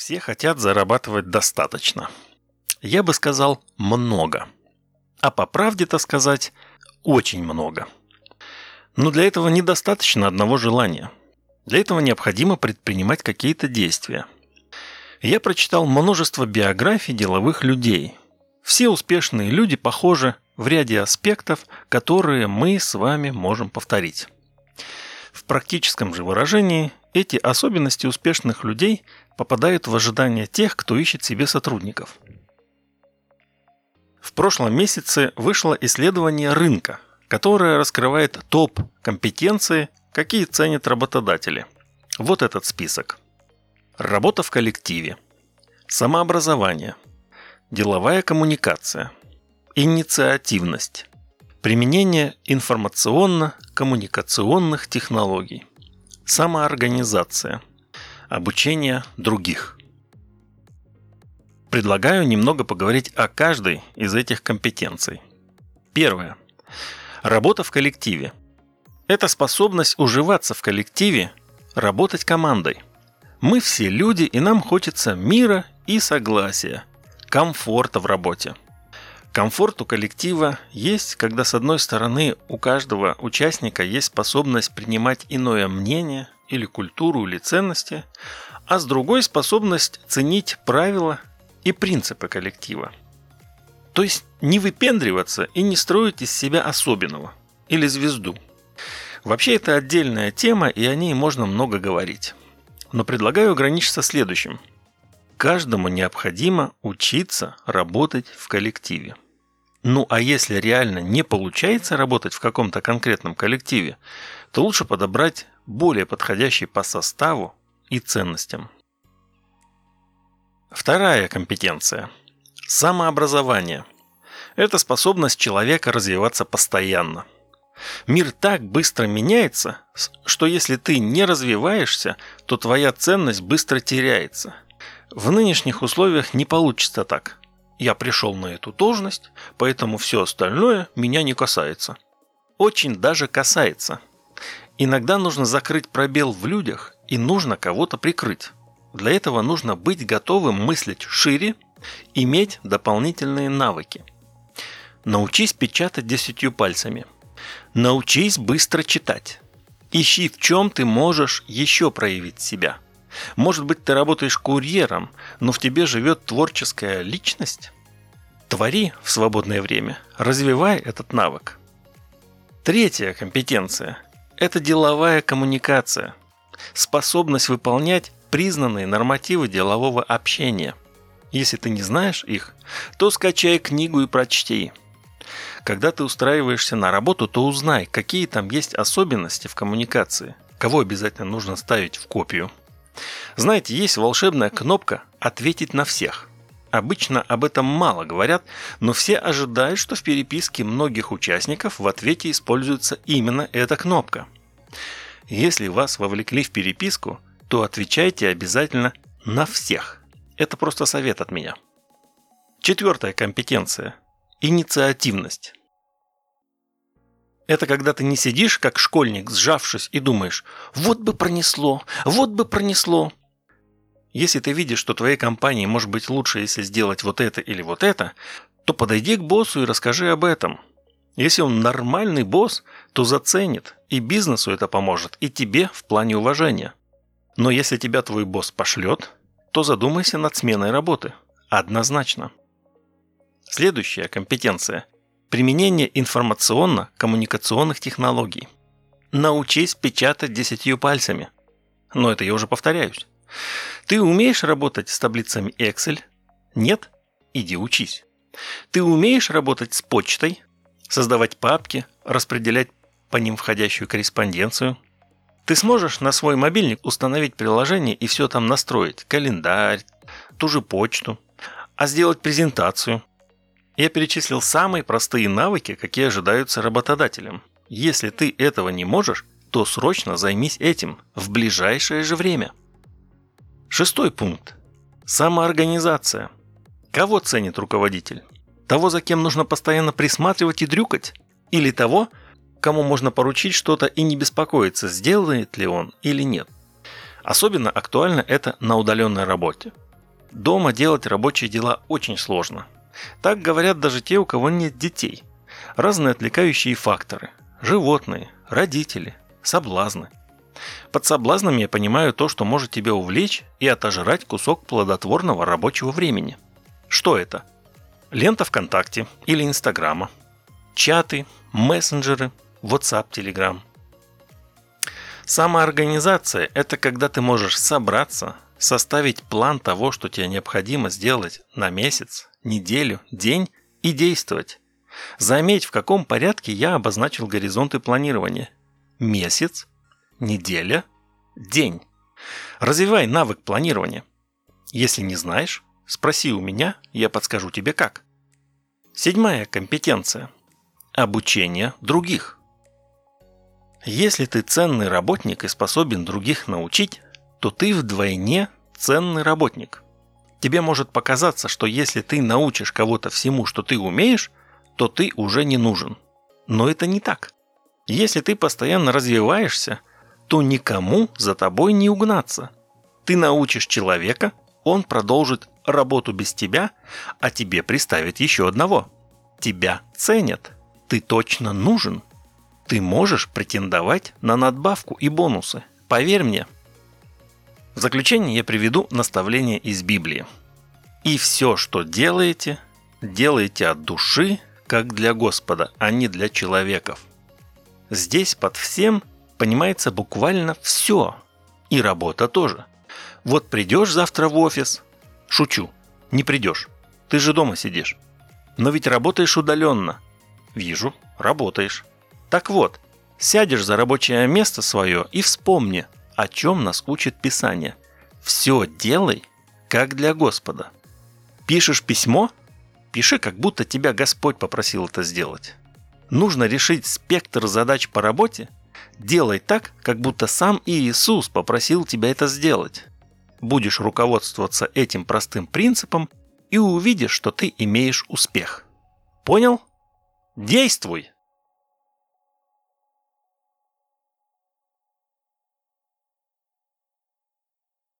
Все хотят зарабатывать достаточно. Я бы сказал много. А по правде-то сказать очень много. Но для этого недостаточно одного желания. Для этого необходимо предпринимать какие-то действия. Я прочитал множество биографий деловых людей. Все успешные люди похожи в ряде аспектов, которые мы с вами можем повторить. В практическом же выражении эти особенности успешных людей попадают в ожидание тех, кто ищет себе сотрудников. В прошлом месяце вышло исследование рынка, которое раскрывает топ компетенции, какие ценят работодатели. Вот этот список. Работа в коллективе. Самообразование. Деловая коммуникация. Инициативность. Применение информационно-коммуникационных технологий. Самоорганизация. Обучение других. Предлагаю немного поговорить о каждой из этих компетенций. Первое. Работа в коллективе. Это способность уживаться в коллективе, работать командой. Мы все люди, и нам хочется мира и согласия, комфорта в работе – Комфорт у коллектива есть, когда с одной стороны у каждого участника есть способность принимать иное мнение или культуру или ценности, а с другой способность ценить правила и принципы коллектива. То есть не выпендриваться и не строить из себя особенного или звезду. Вообще это отдельная тема, и о ней можно много говорить. Но предлагаю ограничиться следующим – Каждому необходимо учиться работать в коллективе. Ну а если реально не получается работать в каком-то конкретном коллективе, то лучше подобрать более подходящий по составу и ценностям. Вторая компетенция – самообразование. Это способность человека развиваться постоянно. Мир так быстро меняется, что если ты не развиваешься, то твоя ценность быстро теряется – в нынешних условиях не получится так. Я пришел на эту должность, поэтому все остальное меня не касается. Очень даже касается. Иногда нужно закрыть пробел в людях и нужно кого-то прикрыть. Для этого нужно быть готовым мыслить шире, иметь дополнительные навыки. Научись печатать десятью пальцами. Научись быстро читать. Ищи, в чем ты можешь еще проявить себя – может быть, ты работаешь курьером, но в тебе живет творческая личность? Твори в свободное время, развивай этот навык. Третья компетенция – это деловая коммуникация, способность выполнять признанные нормативы делового общения. Если ты не знаешь их, то скачай книгу и прочти. Когда ты устраиваешься на работу, то узнай, какие там есть особенности в коммуникации, кого обязательно нужно ставить в копию – знаете, есть волшебная кнопка «Ответить на всех». Обычно об этом мало говорят, но все ожидают, что в переписке многих участников в ответе используется именно эта кнопка. Если вас вовлекли в переписку, то отвечайте обязательно на всех. Это просто совет от меня. Четвертая компетенция – инициативность. Это когда ты не сидишь, как школьник, сжавшись, и думаешь, вот бы пронесло, вот бы пронесло. Если ты видишь, что твоей компании может быть лучше, если сделать вот это или вот это, то подойди к боссу и расскажи об этом. Если он нормальный босс, то заценит, и бизнесу это поможет, и тебе в плане уважения. Но если тебя твой босс пошлет, то задумайся над сменой работы. Однозначно. Следующая компетенция – Применение информационно-коммуникационных технологий. Научись печатать десятью пальцами. Но это я уже повторяюсь. Ты умеешь работать с таблицами Excel? Нет? Иди учись. Ты умеешь работать с почтой? Создавать папки, распределять по ним входящую корреспонденцию? Ты сможешь на свой мобильник установить приложение и все там настроить. Календарь, ту же почту. А сделать презентацию, я перечислил самые простые навыки, какие ожидаются работодателям. Если ты этого не можешь, то срочно займись этим в ближайшее же время. Шестой пункт. Самоорганизация. Кого ценит руководитель? Того, за кем нужно постоянно присматривать и дрюкать? Или того, кому можно поручить что-то и не беспокоиться, сделает ли он или нет? Особенно актуально это на удаленной работе. Дома делать рабочие дела очень сложно. Так говорят даже те, у кого нет детей. Разные отвлекающие факторы. Животные, родители, соблазны. Под соблазнами я понимаю то, что может тебя увлечь и отожрать кусок плодотворного рабочего времени. Что это? Лента ВКонтакте или Инстаграма. Чаты, мессенджеры, WhatsApp, Telegram. Самоорганизация – это когда ты можешь собраться, составить план того, что тебе необходимо сделать на месяц, неделю, день и действовать. Заметь, в каком порядке я обозначил горизонты планирования. Месяц, неделя, день. Развивай навык планирования. Если не знаешь, спроси у меня, я подскажу тебе как. Седьмая компетенция. Обучение других. Если ты ценный работник и способен других научить, то ты вдвойне ценный работник. Тебе может показаться, что если ты научишь кого-то всему, что ты умеешь, то ты уже не нужен. Но это не так. Если ты постоянно развиваешься, то никому за тобой не угнаться. Ты научишь человека, он продолжит работу без тебя, а тебе приставит еще одного. Тебя ценят. Ты точно нужен. Ты можешь претендовать на надбавку и бонусы. Поверь мне, в заключение я приведу наставление из Библии. «И все, что делаете, делайте от души, как для Господа, а не для человеков». Здесь под всем понимается буквально все. И работа тоже. Вот придешь завтра в офис. Шучу. Не придешь. Ты же дома сидишь. Но ведь работаешь удаленно. Вижу, работаешь. Так вот, сядешь за рабочее место свое и вспомни – о чем нас учит Писание. Все делай, как для Господа. Пишешь письмо? Пиши, как будто тебя Господь попросил это сделать. Нужно решить спектр задач по работе? Делай так, как будто сам Иисус попросил тебя это сделать. Будешь руководствоваться этим простым принципом и увидишь, что ты имеешь успех. Понял? Действуй!